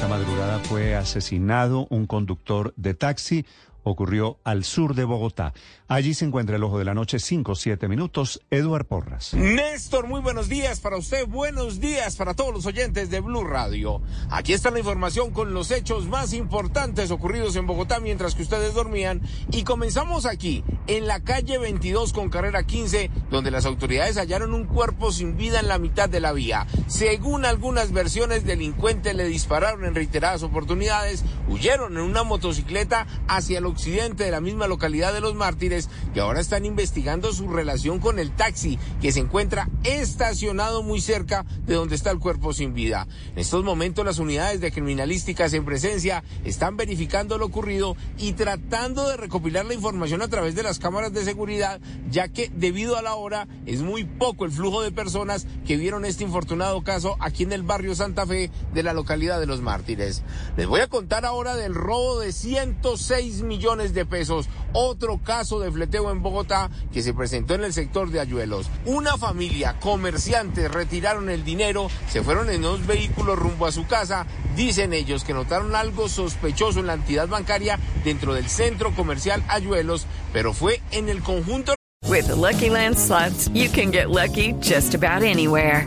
Esta madrugada fue asesinado un conductor de taxi ocurrió al sur de Bogotá. Allí se encuentra el ojo de la noche, 5, 7 minutos, Eduard Porras. Néstor, muy buenos días para usted, buenos días para todos los oyentes de Blue Radio. Aquí está la información con los hechos más importantes ocurridos en Bogotá mientras que ustedes dormían. Y comenzamos aquí, en la calle 22 con carrera 15, donde las autoridades hallaron un cuerpo sin vida en la mitad de la vía. Según algunas versiones, delincuentes le dispararon en reiteradas oportunidades, huyeron en una motocicleta hacia el occidente de la misma localidad de Los Mártires y ahora están investigando su relación con el taxi que se encuentra estacionado muy cerca de donde está el cuerpo sin vida. En estos momentos las unidades de criminalísticas en presencia están verificando lo ocurrido y tratando de recopilar la información a través de las cámaras de seguridad, ya que debido a la hora es muy poco el flujo de personas que vieron este infortunado caso aquí en el barrio Santa Fe de la localidad de Los Mártires. Les voy a contar ahora del robo de 106 millones millones de pesos. Otro caso de fleteo en Bogotá que se presentó en el sector de Ayuelos. Una familia, comerciantes, retiraron el dinero, se fueron en dos vehículos rumbo a su casa. Dicen ellos que notaron algo sospechoso en la entidad bancaria dentro del centro comercial Ayuelos, pero fue en el conjunto. With Lucky Land slots, you can get lucky just about anywhere.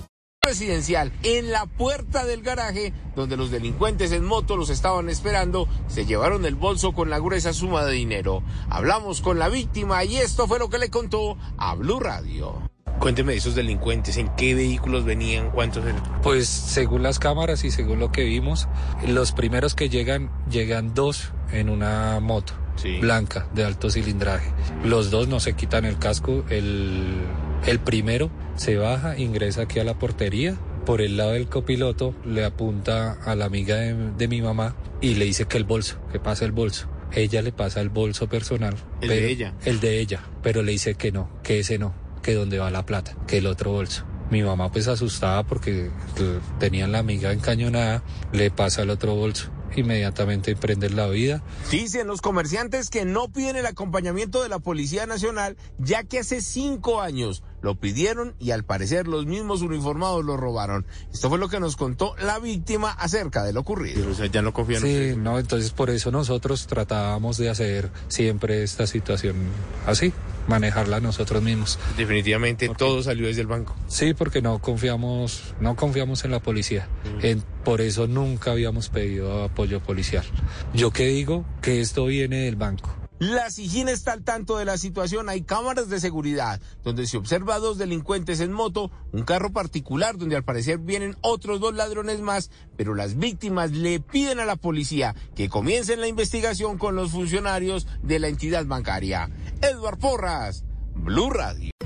Residencial en la puerta del garaje donde los delincuentes en moto los estaban esperando, se llevaron el bolso con la gruesa suma de dinero. Hablamos con la víctima y esto fue lo que le contó a Blue Radio. Cuénteme de esos delincuentes, ¿en qué vehículos venían? ¿Cuántos eran? Pues según las cámaras y según lo que vimos, los primeros que llegan, llegan dos en una moto blanca de alto cilindraje. Los dos no se quitan el casco, el el primero se baja, ingresa aquí a la portería. Por el lado del copiloto le apunta a la amiga de, mi mamá y le dice que el bolso, que pasa el bolso. Ella le pasa el bolso personal. ¿El de ella? El de ella, pero le dice que no, que ese no, que donde va la plata, que el otro bolso. Mi mamá pues asustada porque tenían la amiga encañonada, le pasa el otro bolso inmediatamente emprender la vida. Dicen los comerciantes que no piden el acompañamiento de la Policía Nacional, ya que hace cinco años lo pidieron y al parecer los mismos uniformados lo robaron. Esto fue lo que nos contó la víctima acerca de lo ocurrido. o sea, ya no confían. Sí, no, entonces por eso nosotros tratábamos de hacer siempre esta situación así, manejarla nosotros mismos. Definitivamente todo salió desde el banco. Sí, porque no confiamos, no confiamos en la policía. Mm. por eso nunca habíamos pedido apoyo policial. Yo que digo que esto viene del banco la SIGIN está al tanto de la situación. Hay cámaras de seguridad donde se observa a dos delincuentes en moto, un carro particular donde al parecer vienen otros dos ladrones más, pero las víctimas le piden a la policía que comiencen la investigación con los funcionarios de la entidad bancaria. Edward Porras, Blue Radio.